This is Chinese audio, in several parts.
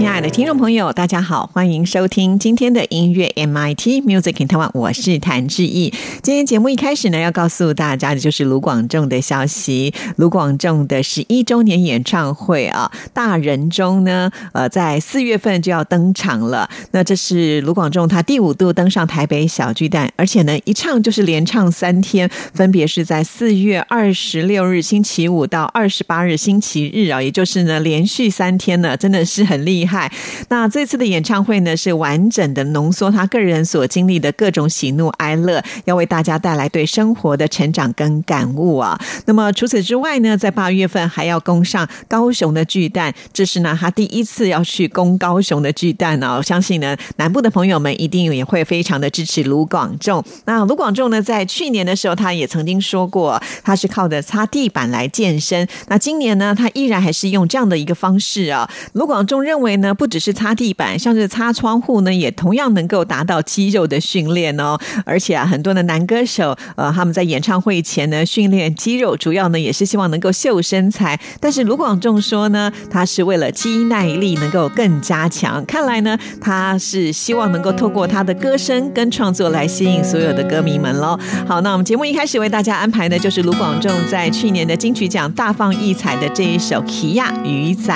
亲爱的听众朋友，大家好，欢迎收听今天的音乐 MIT Music in Taiwan，我是谭志毅。今天节目一开始呢，要告诉大家的就是卢广仲的消息。卢广仲的十一周年演唱会啊，大人中呢，呃，在四月份就要登场了。那这是卢广仲他第五度登上台北小巨蛋，而且呢，一唱就是连唱三天，分别是在四月二十六日星期五到二十八日星期日啊，也就是呢连续三天呢，真的是很厉害。害，那这次的演唱会呢，是完整的浓缩他个人所经历的各种喜怒哀乐，要为大家带来对生活的成长跟感悟啊。那么除此之外呢，在八月份还要攻上高雄的巨蛋，这是呢他第一次要去攻高雄的巨蛋呢。我相信呢，南部的朋友们一定也会非常的支持卢广仲。那卢广仲呢，在去年的时候，他也曾经说过，他是靠着擦地板来健身。那今年呢，他依然还是用这样的一个方式啊。卢广仲认为。呢，不只是擦地板，像是擦窗户呢，也同样能够达到肌肉的训练哦。而且啊，很多的男歌手，呃，他们在演唱会前呢，训练肌肉，主要呢也是希望能够秀身材。但是卢广仲说呢，他是为了肌耐力能够更加强。看来呢，他是希望能够透过他的歌声跟创作来吸引所有的歌迷们喽。好，那我们节目一开始为大家安排的就是卢广仲在去年的金曲奖大放异彩的这一首《奇亚鱼仔》。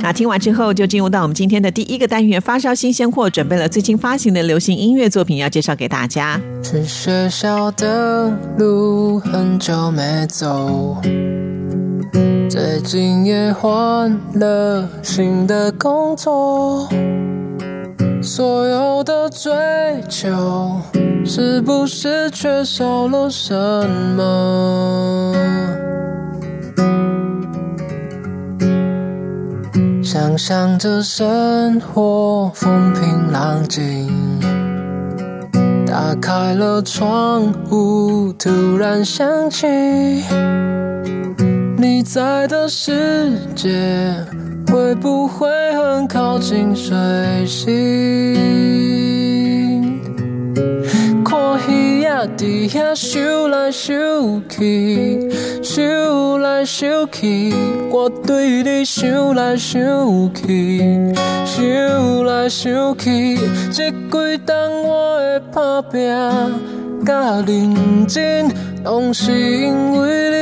那听完之后，就进入。到我们今天的第一个单元，发烧新鲜货，准备了最新发行的流行音乐作品，要介绍给大家。去学校的路很久没走，最近也换了新的工作，所有的追求是不是缺少了什么？想象着生活风平浪静，打开了窗户，突然想起你在的世界会不会很靠近水星？伫遐想来想去，想来想去，我对你想来想去，想来想去，这几冬我的打拼甲认真，拢是因为你，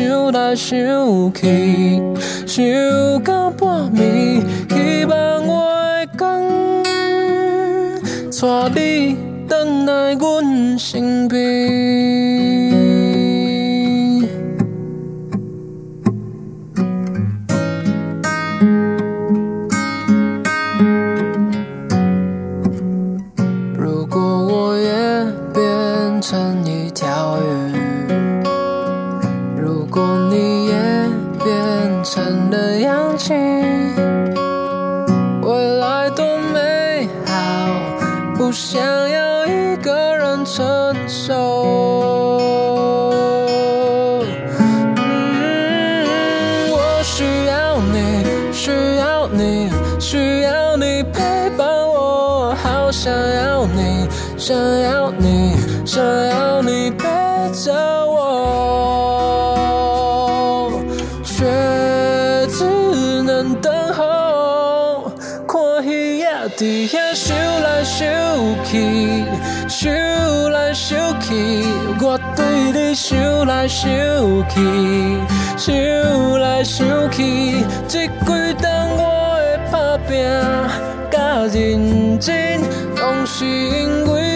想来想去，想到半暝，希望我会讲，带你回来阮身边。想要一个人承受。嗯我需要你需要你需要你陪伴我好想要你想要你想要你陪着我。却只能等候看雨落地我对你想来想去，想来想去，这几冬我的打拼甲认真，拢是因为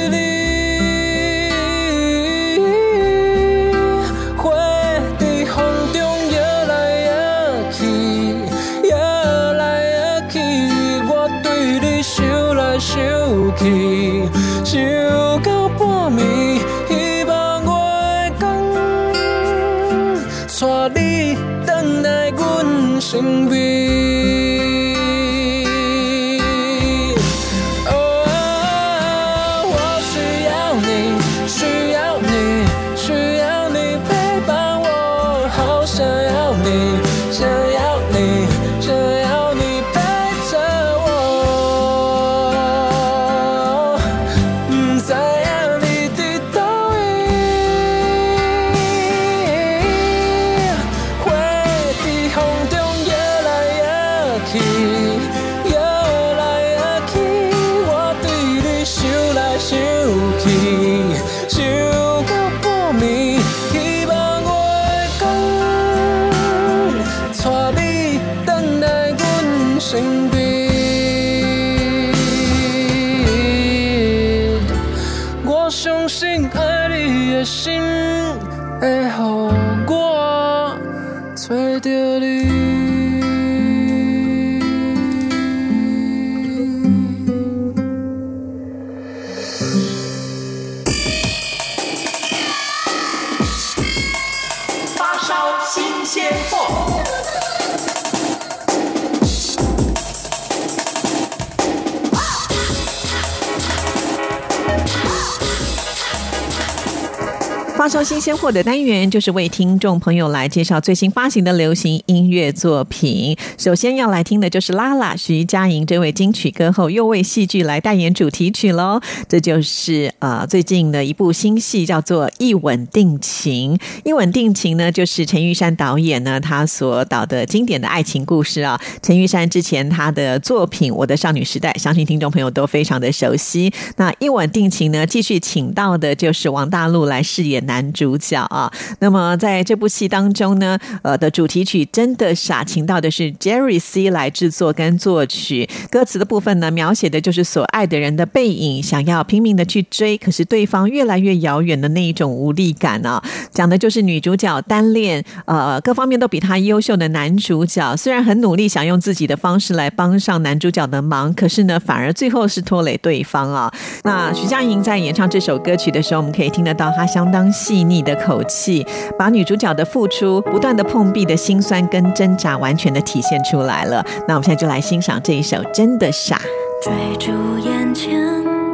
发烧新鲜货的单元，就是为听众朋友来介绍最新发行的流行音乐作品。首先要来听的就是拉拉徐佳莹这位金曲歌后，又为戏剧来代言主题曲喽。这就是呃最近的一部新戏，叫做《一吻定情》。《一吻定情》呢，就是陈玉珊导演呢他所导的经典的爱情故事啊。陈玉珊之前他的作品《我的少女时代》，相信听众朋友都非常的熟悉。那《一吻定情》呢，继续请到的就是王大陆来饰演男。男主角啊，那么在这部戏当中呢，呃的主题曲真的傻，请到的是 Jerry C 来制作跟作曲，歌词的部分呢，描写的就是所爱的人的背影，想要拼命的去追，可是对方越来越遥远的那一种无力感啊，讲的就是女主角单恋，呃，各方面都比他优秀的男主角，虽然很努力想用自己的方式来帮上男主角的忙，可是呢，反而最后是拖累对方啊。那徐佳莹在演唱这首歌曲的时候，我们可以听得到她相当。细腻的口气，把女主角的付出、不断的碰壁的辛酸跟挣扎，完全的体现出来了。那我们现在就来欣赏这一首《真的傻》。追逐眼前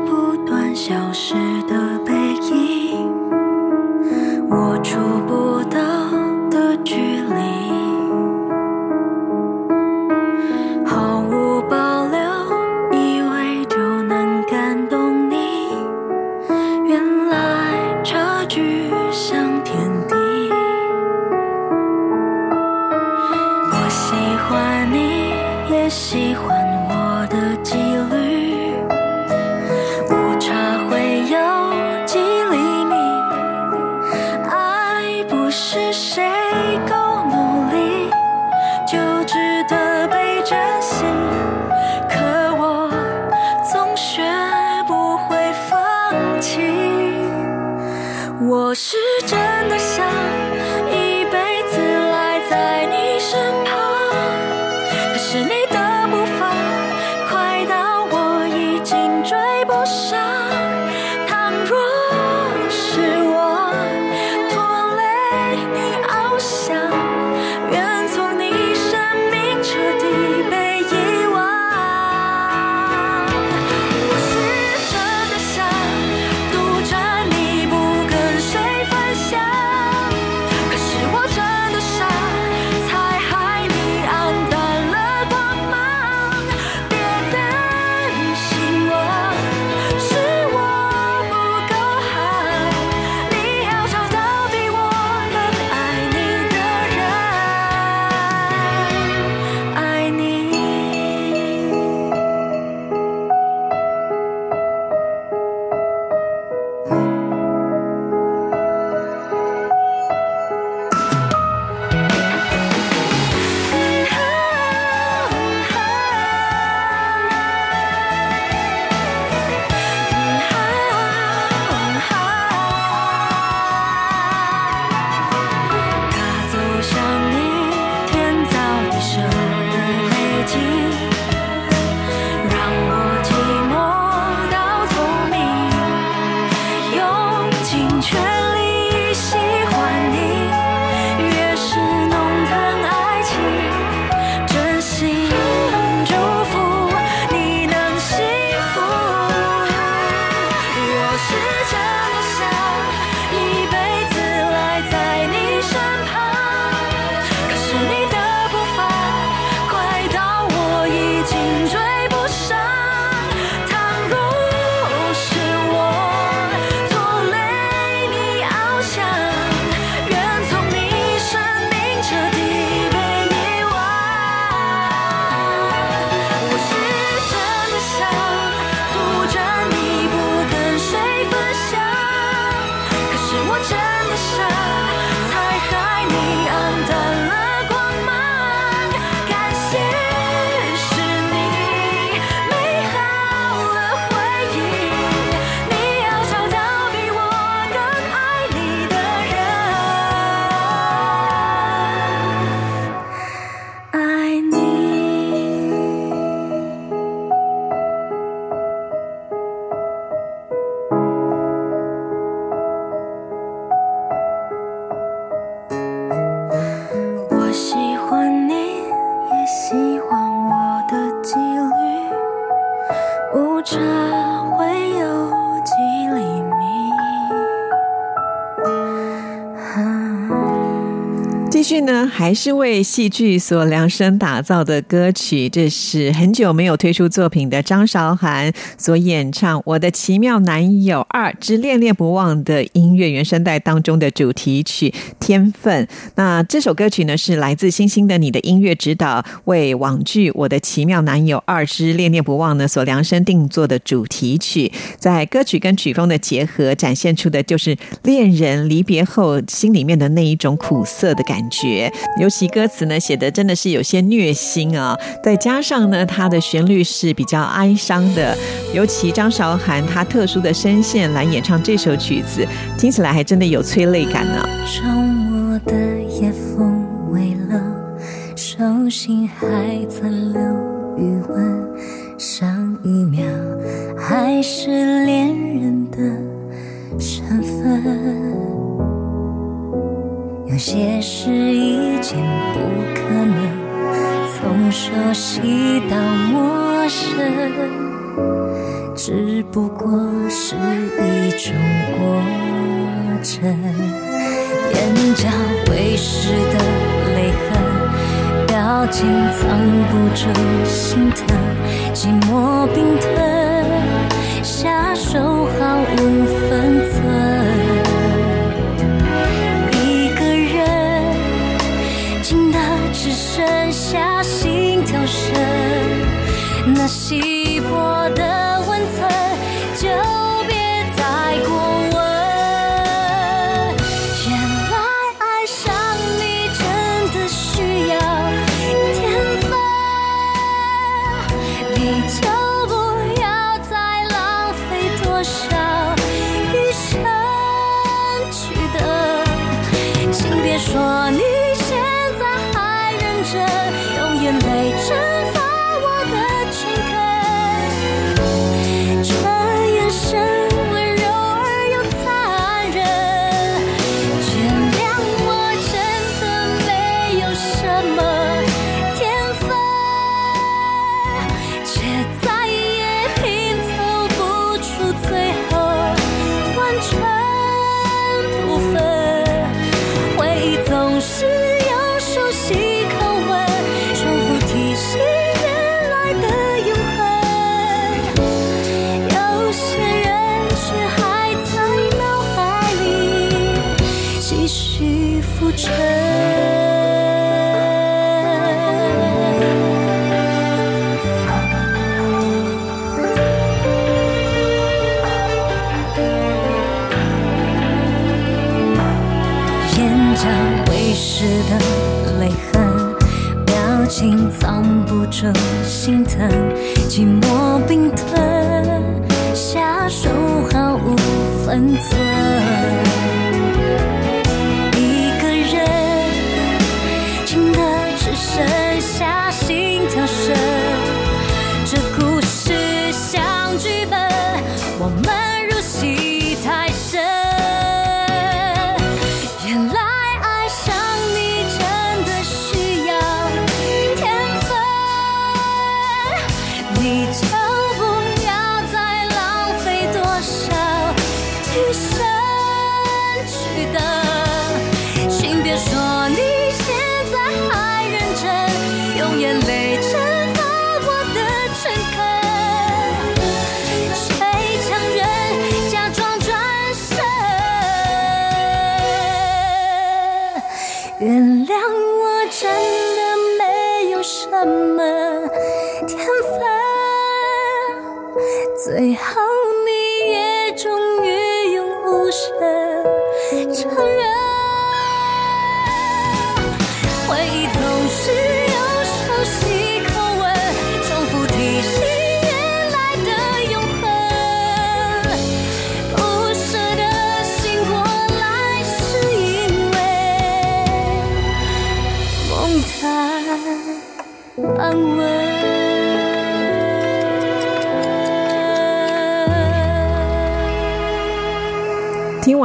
不断消失的背影，我话你也喜欢还是为戏剧所量身打造的歌曲，这是很久没有推出作品的张韶涵所演唱《我的奇妙男友二之恋恋不忘》的音乐原声带当中的主题曲《天分》。那这首歌曲呢，是来自星星的你的音乐指导为网剧《我的奇妙男友二之恋恋不忘》呢所量身定做的主题曲。在歌曲跟曲风的结合，展现出的就是恋人离别后心里面的那一种苦涩的感觉。尤其歌词呢写的真的是有些虐心啊，再加上呢它的旋律是比较哀伤的，尤其张韶涵她特殊的声线来演唱这首曲子，听起来还真的有催泪感呢。周末的夜风微冷，手心还残留余温，上一秒还是恋人的身份。有些事已经不可能，从熟悉到陌生，只不过是一种过程。眼角会湿的泪痕，表情藏不住心疼，寂寞冰吞，下手毫无心。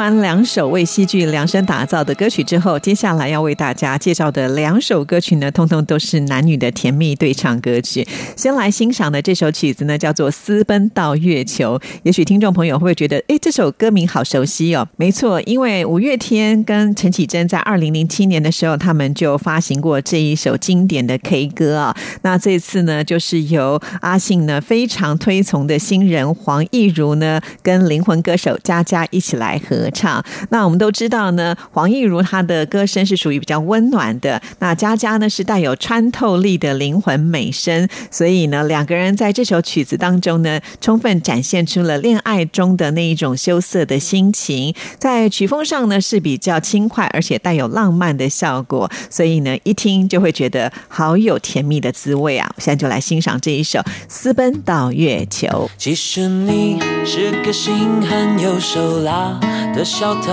完两首为戏剧量身打造的歌曲之后，接下来要为大家介绍的两首歌曲呢，通通都是男女的甜蜜对唱歌曲。先来欣赏的这首曲子呢，叫做《私奔到月球》。也许听众朋友会不会觉得，哎，这首歌名好熟悉哦？没错，因为五月天跟陈绮贞在二零零七年的时候，他们就发行过这一首经典的 K 歌啊。那这次呢，就是由阿信呢非常推崇的新人黄义如呢，跟灵魂歌手佳佳一起来。合唱，那我们都知道呢，黄义如她的歌声是属于比较温暖的，那佳佳呢是带有穿透力的灵魂美声，所以呢，两个人在这首曲子当中呢，充分展现出了恋爱中的那一种羞涩的心情，在曲风上呢是比较轻快，而且带有浪漫的效果，所以呢，一听就会觉得好有甜蜜的滋味啊！我现在就来欣赏这一首《私奔到月球》。其实你是个心狠又手辣。的小偷，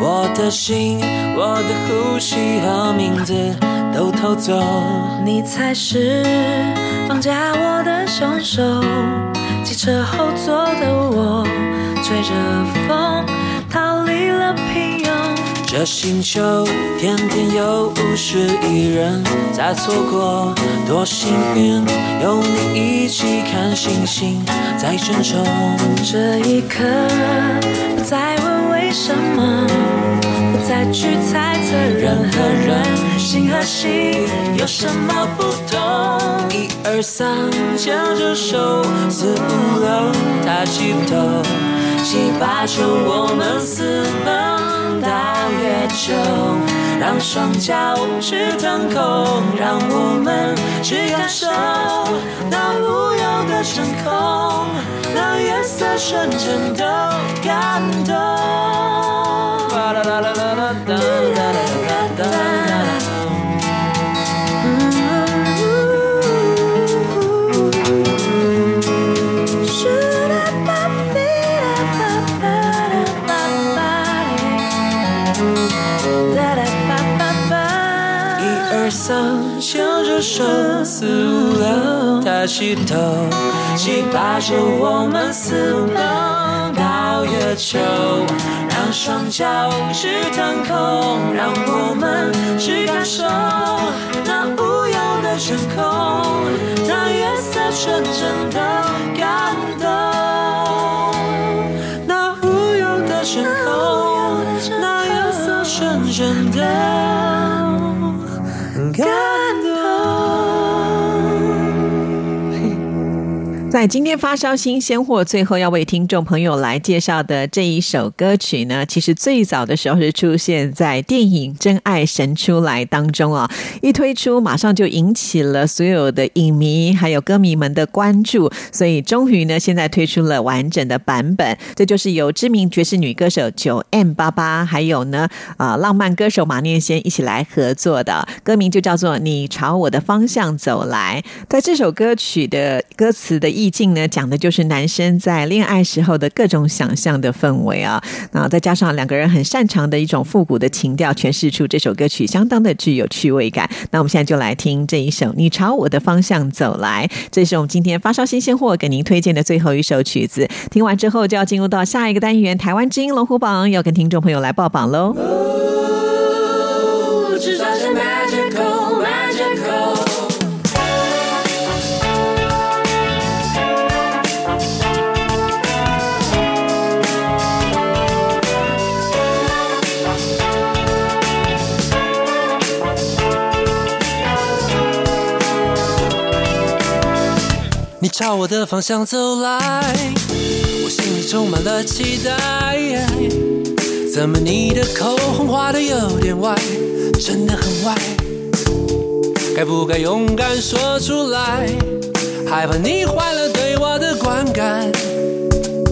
我的心，我的呼吸和名字都偷走。你才是绑架我的凶手。汽车后座的我，吹着风逃离了平庸。这星球天天有五十亿人在错过，多幸运有你一起看星星在争宠。这一刻，不再问。什么？不再去猜测人和人心和心有什么不同。一二三，牵着手，四五六，抬起头，七八九，我们私奔到月球，让双脚去腾空，让我们去感受那无忧的真空，那夜色瞬间的感动。一二三，牵着手，四五六，抬起头，七八九，我们私奔到月球。让双脚去腾空，让我们去感受那无忧的天空，那月色纯真的感动，那无忧的天空，那月色纯真的在今天发烧新鲜货，最后要为听众朋友来介绍的这一首歌曲呢，其实最早的时候是出现在电影《真爱神出来》当中啊，一推出马上就引起了所有的影迷还有歌迷们的关注，所以终于呢，现在推出了完整的版本，这就是由知名爵士女歌手九 M 八八，还有呢啊浪漫歌手马念先一起来合作的，歌名就叫做《你朝我的方向走来》。在这首歌曲的歌词的意。意境呢，讲的就是男生在恋爱时候的各种想象的氛围啊，那再加上两个人很擅长的一种复古的情调，诠释出这首歌曲相当的具有趣味感。那我们现在就来听这一首《你朝我的方向走来》，这是我们今天发烧新鲜货给您推荐的最后一首曲子。听完之后，就要进入到下一个单元——台湾之音龙虎榜，要跟听众朋友来报榜喽。你朝我的方向走来，我心里充满了期待。怎么你的口红画的有点歪，真的很歪？该不该勇敢说出来？害怕你坏了对我的观感，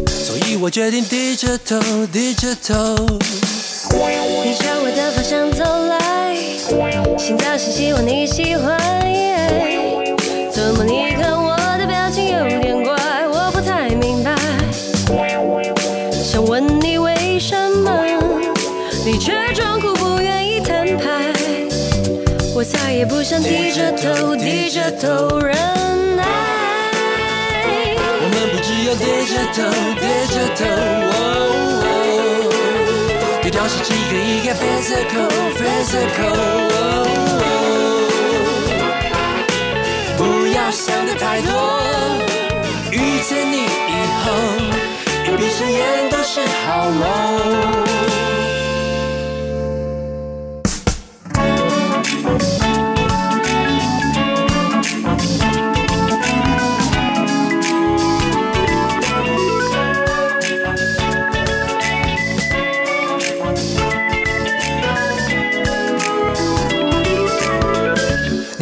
所以我决定低着头，低着头。你朝我的方向走来，心早是希望你喜欢。也不想低着头，低着头忍耐。我们不只有低着头，低着头。像是几个一个 physical physical。不要想的太多，遇见你以后，一闭上眼都是好梦。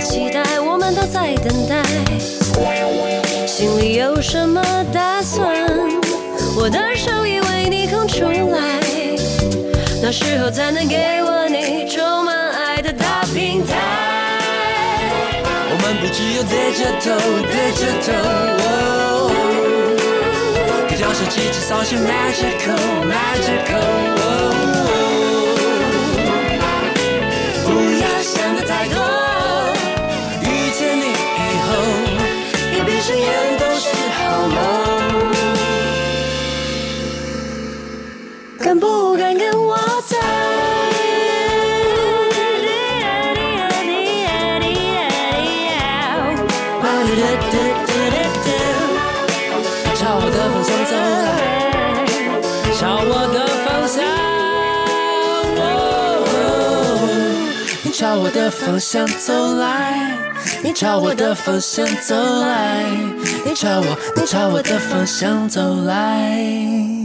期待，我们都在等待。心里有什么打算？我的手已为你空出来，那时候才能给我你充满爱的大平台。我们不只有低着头，低着头，更像是几只扫兴 magical magical。我的方向走来，你朝我的方向走来，你朝我，你朝我的方向走来。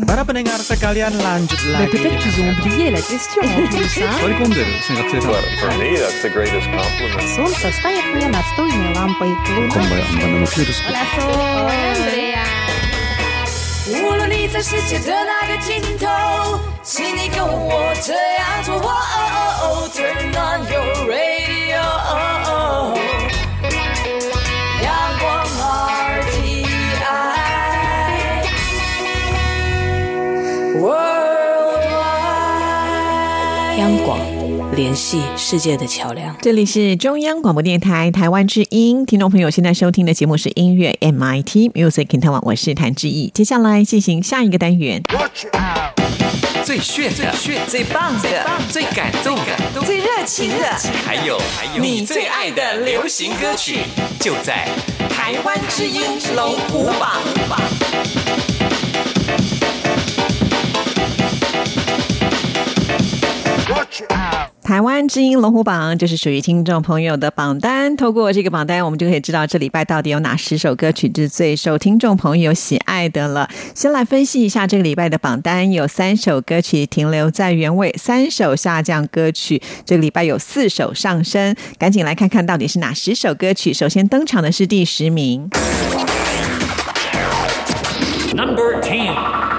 Para pendengar sekalian lanjut lagi. Peut-être qu'ils ont oublié la question en plus, hein Шарикундер, sen katsoo Well, for me, that's the greatest compliment. Солнце стоит мне настольной лампой. Луна 无论你在世界的哪个尽头，请你跟我这样做。哦哦哦，Turn on your radio，阳光 RTI，Worldwide。央广，联系世界的桥梁。这里是中央广播电台台湾之音，听众朋友现在收听的节目是音乐 MIT Music in Taiwan，我是谭志毅。接下来进行下一个单元，最炫的、炫最棒的、最感动的、最热情的还有还有你最爱的流行歌曲，就在台湾之音龙虎榜。台湾之音龙虎榜就是属于听众朋友的榜单，透过这个榜单，我们就可以知道这礼拜到底有哪十首歌曲是最受听众朋友喜爱的了。先来分析一下这个礼拜的榜单，有三首歌曲停留在原位，三首下降歌曲，这个礼拜有四首上升。赶紧来看看到底是哪十首歌曲。首先登场的是第十名。Number Ten。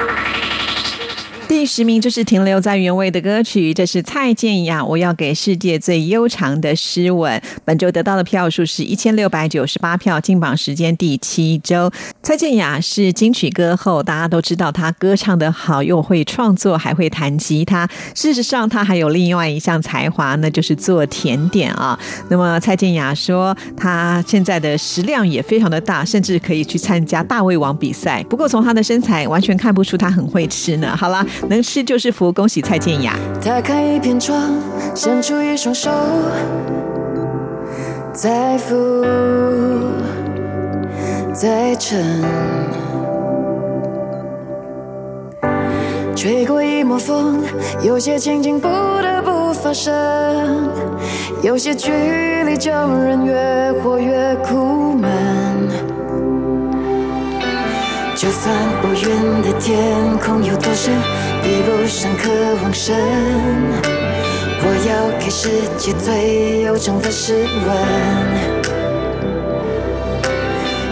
第十名就是停留在原位的歌曲，这是蔡健雅《我要给世界最悠长的诗吻》。本周得到的票数是一千六百九十八票，进榜时间第七周。蔡健雅是金曲歌后，大家都知道她歌唱得好，又会创作，还会弹吉他。事实上，她还有另外一项才华，那就是做甜点啊。那么蔡健雅说，她现在的食量也非常的大，甚至可以去参加大胃王比赛。不过从她的身材完全看不出她很会吃呢。好啦，能吃就是福，恭喜蔡健雅。打开一片窗，伸出一双手，再浮，再沉，吹过一抹风，有些情景不得不发生，有些距离叫人越活越苦闷。就算无云的天空有多深，比不上渴望深。我要给世界最悠长的诗文。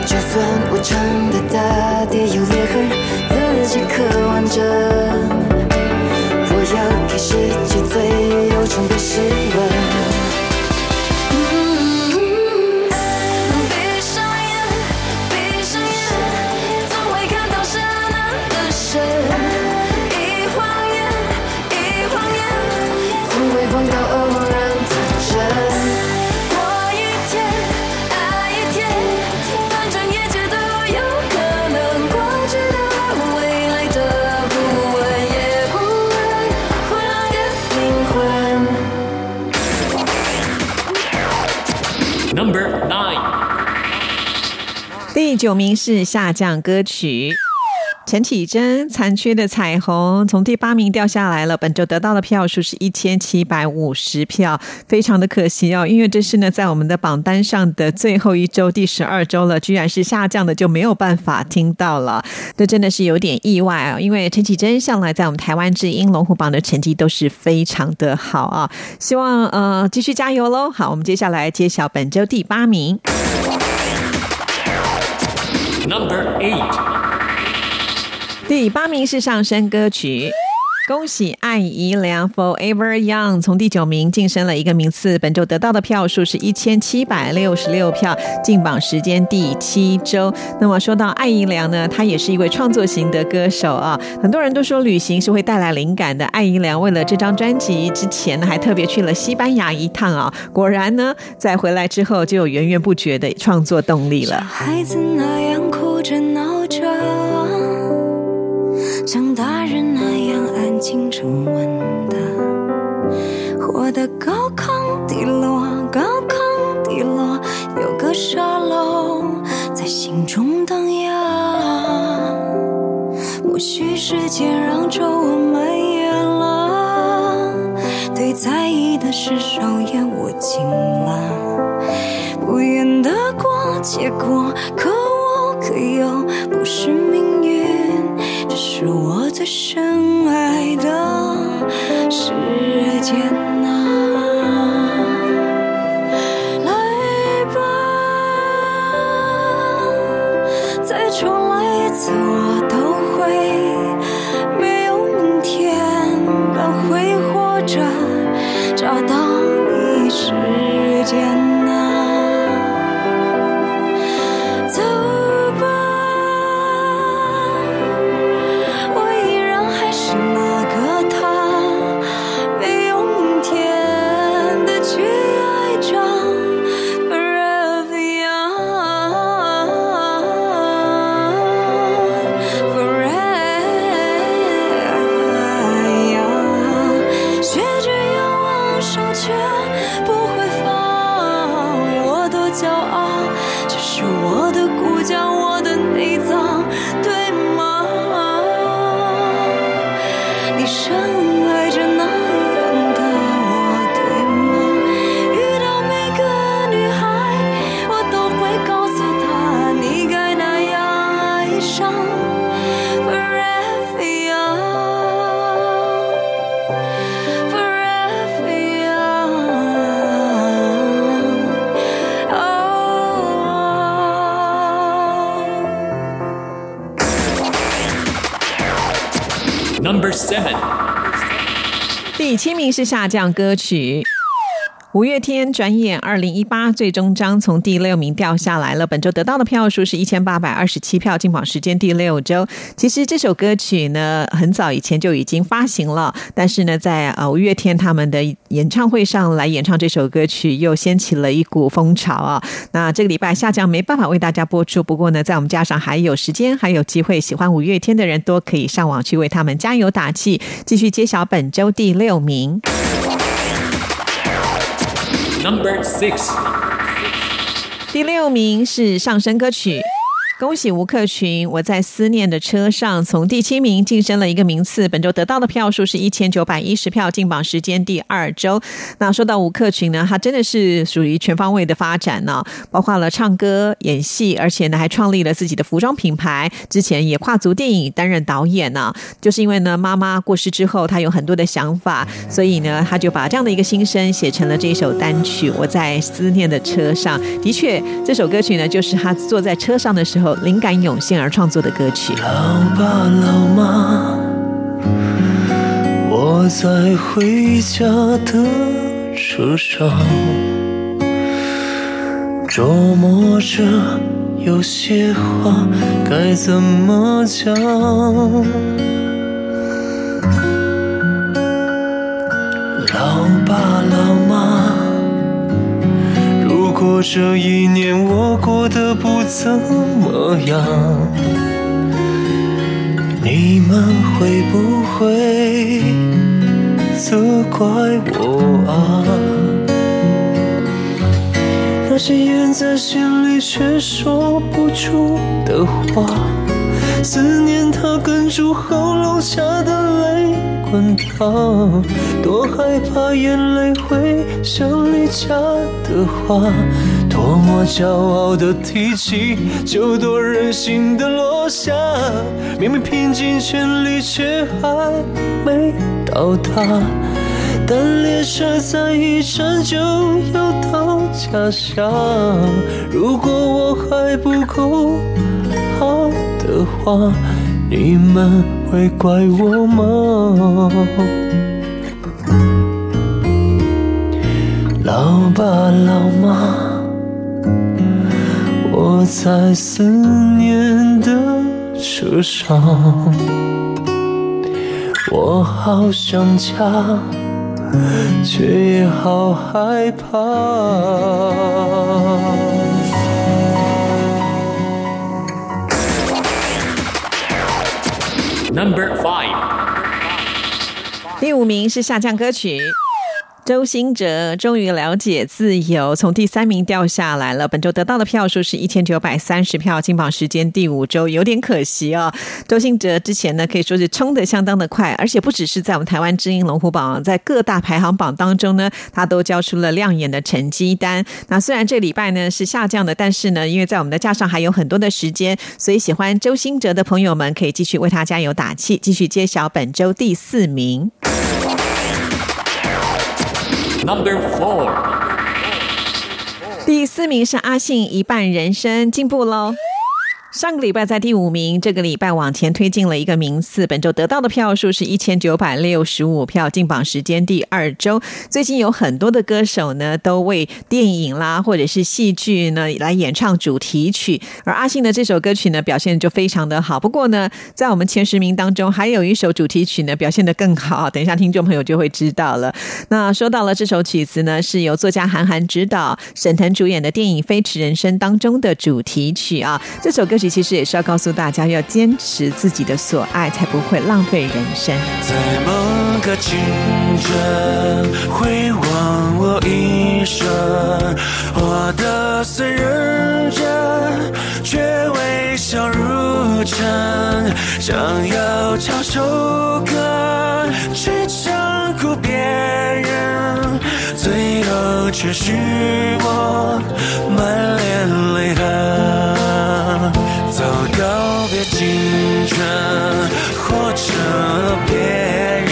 就算无常的大地有裂痕，自己可完整。我要给世界最悠长的诗文。九名是下降歌曲。陈绮贞《残缺的彩虹》从第八名掉下来了，本周得到的票数是一千七百五十票，非常的可惜哦，因为这是呢在我们的榜单上的最后一周，第十二周了，居然是下降的，就没有办法听到了，这真的是有点意外啊！因为陈绮贞向来在我们台湾之音龙虎榜的成绩都是非常的好啊，希望呃继续加油喽！好，我们接下来揭晓本周第八名，Number Eight。第八名是上升歌曲，恭喜艾怡良 Forever Young 从第九名晋升了一个名次，本周得到的票数是一千七百六十六票，进榜时间第七周。那么说到艾怡良呢，他也是一位创作型的歌手啊，很多人都说旅行是会带来灵感的。艾怡良为了这张专辑之前呢，还特别去了西班牙一趟啊，果然呢，在回来之后就有源源不绝的创作动力了。孩子那样哭着闹着。像大人那样安静沉稳的，活得高亢低落，高亢低落，有个沙漏在心中荡漾。或许时间让皱纹蔓延了，对在意的事手也握紧了，不愿得过且过，可可又不是命运。是我最深爱的时间啊，来吧，再重来一次，是下降歌曲。五月天转眼二零一八最终章从第六名掉下来了。本周得到的票数是一千八百二十七票，进榜时间第六周。其实这首歌曲呢，很早以前就已经发行了，但是呢，在呃五月天他们的演唱会上来演唱这首歌曲，又掀起了一股风潮啊。那这个礼拜下降没办法为大家播出，不过呢，在我们加上还有时间，还有机会，喜欢五月天的人都可以上网去为他们加油打气。继续揭晓本周第六名。Number six，第六名是上升歌曲。恭喜吴克群！我在思念的车上从第七名晋升了一个名次，本周得到的票数是一千九百一十票，进榜时间第二周。那说到吴克群呢，他真的是属于全方位的发展呢，包括了唱歌、演戏，而且呢还创立了自己的服装品牌。之前也跨足电影担任导演呢，就是因为呢妈妈过世之后，他有很多的想法，所以呢他就把这样的一个心声写成了这一首单曲《我在思念的车上》。的确，这首歌曲呢就是他坐在车上的时候。灵感涌现而创作的歌曲。老爸老妈，我在回家的车上，琢磨着有些话该怎么讲。老爸老。过这一年，我过得不怎么样，你们会不会责怪我啊？那些咽在心里却说不出的话，思念它哽住喉咙下的滚烫，多害怕眼泪会像离家的话，多么骄傲的提起，就多任性的落下，明明拼尽全力却还没到达。但列车在一站就要到家乡，如果我还不够好的话，你们会怪我吗？老爸老妈，我在思念的车上，我好想家。却也好害怕。Number five，第五名是下降歌曲。周兴哲终于了解自由，从第三名掉下来了。本周得到的票数是一千九百三十票，金榜时间第五周有点可惜哦。周兴哲之前呢可以说是冲得相当的快，而且不只是在我们台湾知音龙虎榜，在各大排行榜当中呢，他都交出了亮眼的成绩单。那虽然这礼拜呢是下降的，但是呢，因为在我们的架上还有很多的时间，所以喜欢周兴哲的朋友们可以继续为他加油打气，继续揭晓本周第四名。Number four，第四名是阿信，一半人生进步喽。上个礼拜在第五名，这个礼拜往前推进了一个名次。本周得到的票数是一千九百六十五票，进榜时间第二周。最近有很多的歌手呢，都为电影啦或者是戏剧呢来演唱主题曲，而阿信的这首歌曲呢表现就非常的好。不过呢，在我们前十名当中，还有一首主题曲呢表现的更好。等一下听众朋友就会知道了。那说到了这首曲子呢，是由作家韩寒指导、沈腾主演的电影《飞驰人生》当中的主题曲啊。这首歌其实也是要告诉大家，要坚持自己的所爱，才不会浪费人生。在某个清晨，回望我一生，活得虽认真，却微笑如真。想要唱首歌去照顾别人，最后却是我满脸泪痕。要告别青春，或者别人，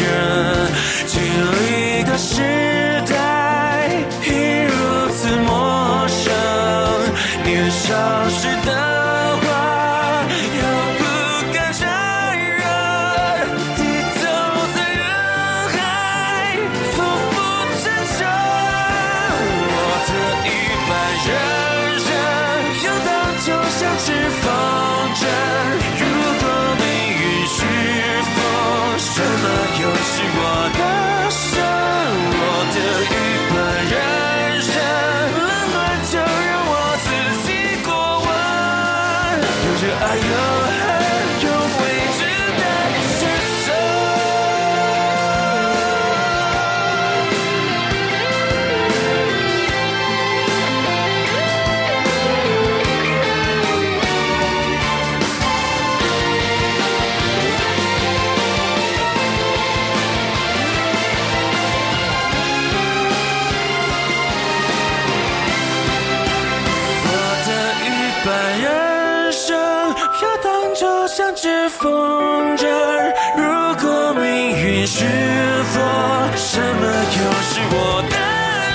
我的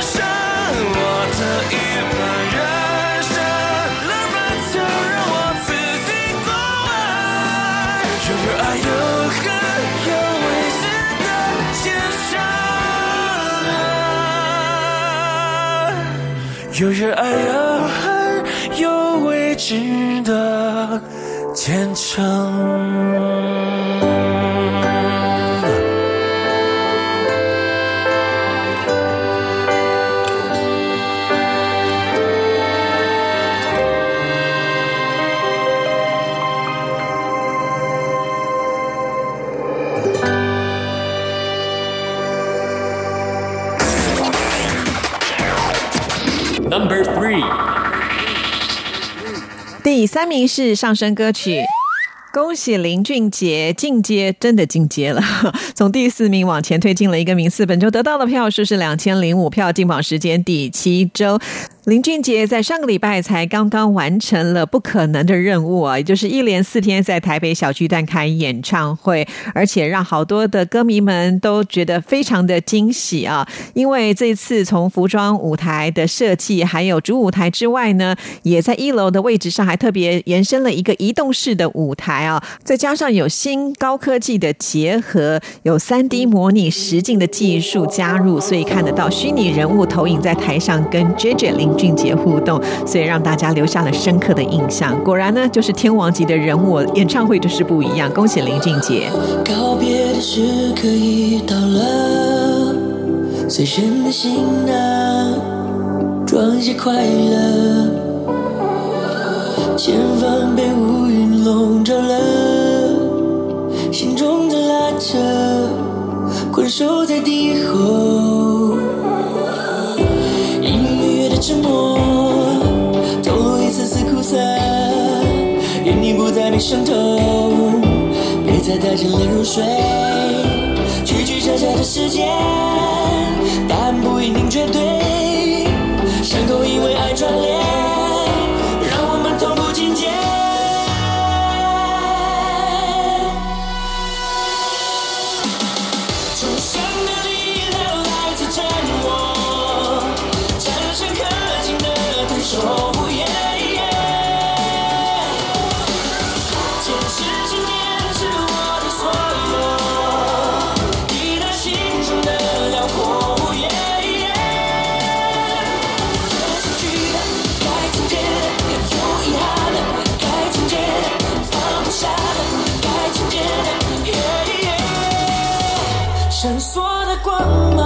生？我的一半人生，冷暖就让我自己过问。有热爱，有恨，有未知的前程。有热爱，有恨，有未知的前程。第三名是上升歌曲。恭喜林俊杰进阶，真的进阶了，从第四名往前推进了一个名次。本周得到的票数是两千零五票，进榜时间第七周。林俊杰在上个礼拜才刚刚完成了不可能的任务啊，也就是一连四天在台北小巨蛋开演唱会，而且让好多的歌迷们都觉得非常的惊喜啊！因为这次从服装、舞台的设计，还有主舞台之外呢，也在一楼的位置上还特别延伸了一个移动式的舞台啊，再加上有新高科技的结合，有三 D 模拟实境的技术加入，所以看得到虚拟人物投影在台上跟 J J 林。俊杰互动，所以让大家留下了深刻的印象。果然呢，就是天王级的人物，演唱会就是不一样。恭喜林俊杰！告别的时刻已到了，随身的行囊装些快乐，前方被乌云笼罩了，心中的拉扯困守在地后。沉默，透露一丝丝苦涩。愿你不再被伤透，别再带着泪入睡。曲曲折折的时间，答案不一定绝对。闪烁的光芒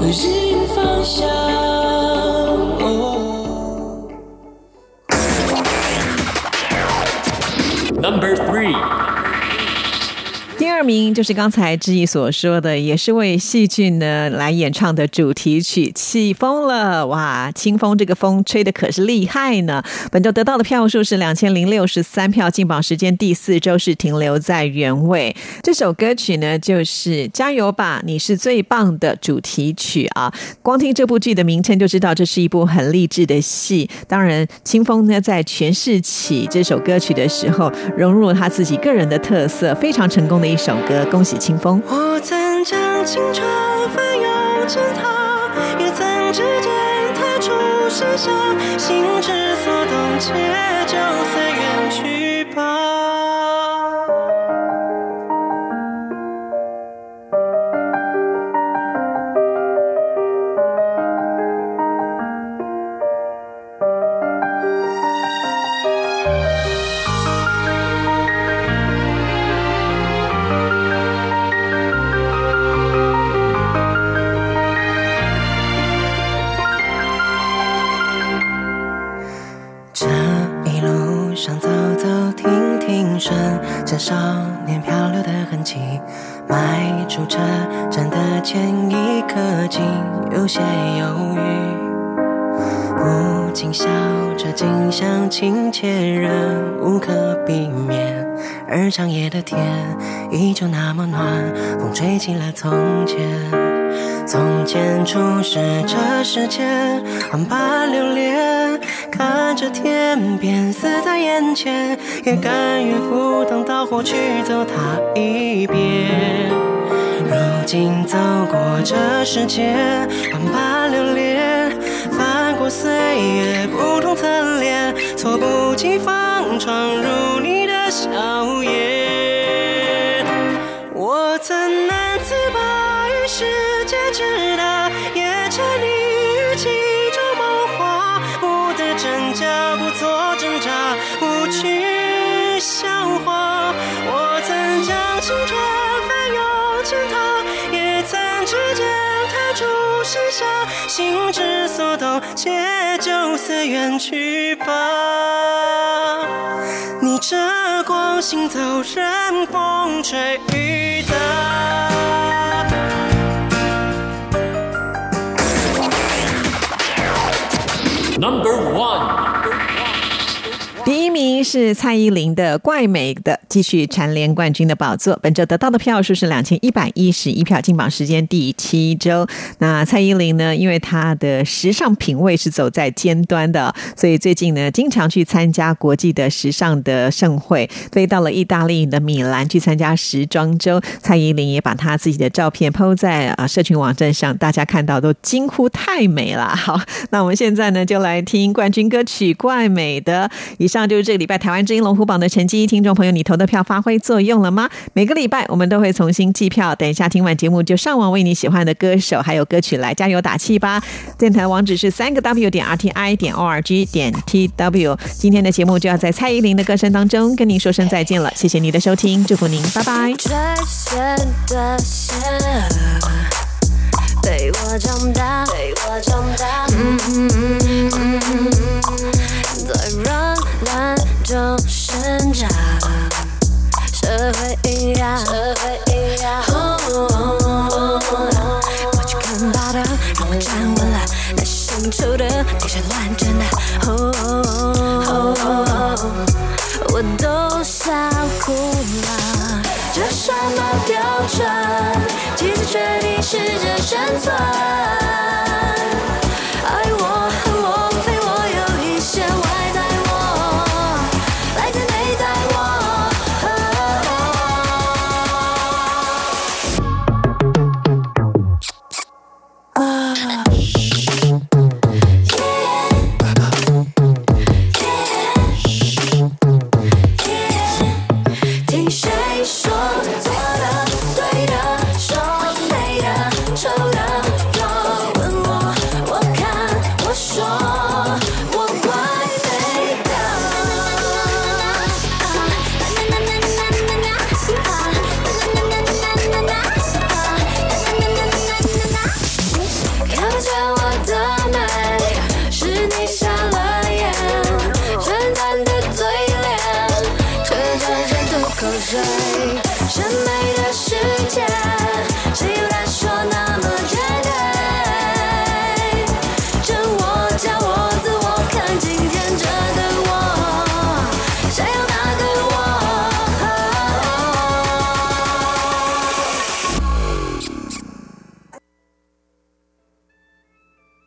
会指引方向。哦 Number three，二名就是刚才志毅所说的，也是为戏剧呢来演唱的主题曲《起风了》。哇，清风这个风吹的可是厉害呢！本周得到的票数是两千零六十三票，进榜时间第四周是停留在原位。这首歌曲呢，就是《加油吧，你是最棒的》主题曲啊。光听这部剧的名称就知道，这是一部很励志的戏。当然，清风呢在诠释起这首歌曲的时候，融入了他自己个人的特色，非常成功的一首首歌。恭喜清风！我曾将青春翻涌成她，也曾指尖弹出盛夏，心之所动，且就随缘去吧。停停，瞬间少年漂流的痕迹。迈出车站的前一刻，竟有些犹豫。不禁笑着，景象亲切，仍无可避免。而长夜的天依旧那么暖，风吹起了从前。从前初识这世间，万般流连，着天边死在眼前，也甘愿赴汤蹈火去走它一遍。如今走过这世界，万般流连，翻过岁月不同侧脸，猝不及防闯入你的笑颜。我曾难自拔于世界之大，青春翻涌成她也曾指尖弹出盛夏心之所动且就随缘去吧。逆着光行走任风吹雨打 number one 第一名是蔡依林的《怪美的》，继续蝉联冠军的宝座。本周得到的票数是两千一百一十一票，进榜时间第七周。那蔡依林呢？因为她的时尚品味是走在尖端的，所以最近呢，经常去参加国际的时尚的盛会，飞到了意大利的米兰去参加时装周。蔡依林也把她自己的照片 PO 在啊社群网站上，大家看到都惊呼太美了。好，那我们现在呢，就来听冠军歌曲《怪美的》。以上。那就是这个礼拜台湾之音龙虎榜的成绩，听众朋友，你投的票发挥作用了吗？每个礼拜我们都会重新计票，等一下听完节目就上网为你喜欢的歌手还有歌曲来加油打气吧。电台网址是三个 W 点 R T I 点 O R G 点 T W。今天的节目就要在蔡依林的歌声当中跟您说声再见了，谢谢你的收听，祝福您，拜拜。被我长大，被我长大，嗯嗯嗯嗯嗯，在软烂中生长，社会营养，社会营养。我去看报道，让我站稳了，那些新出的，那些乱真的，我都笑哭了。这什么标准？几次决定试着生存？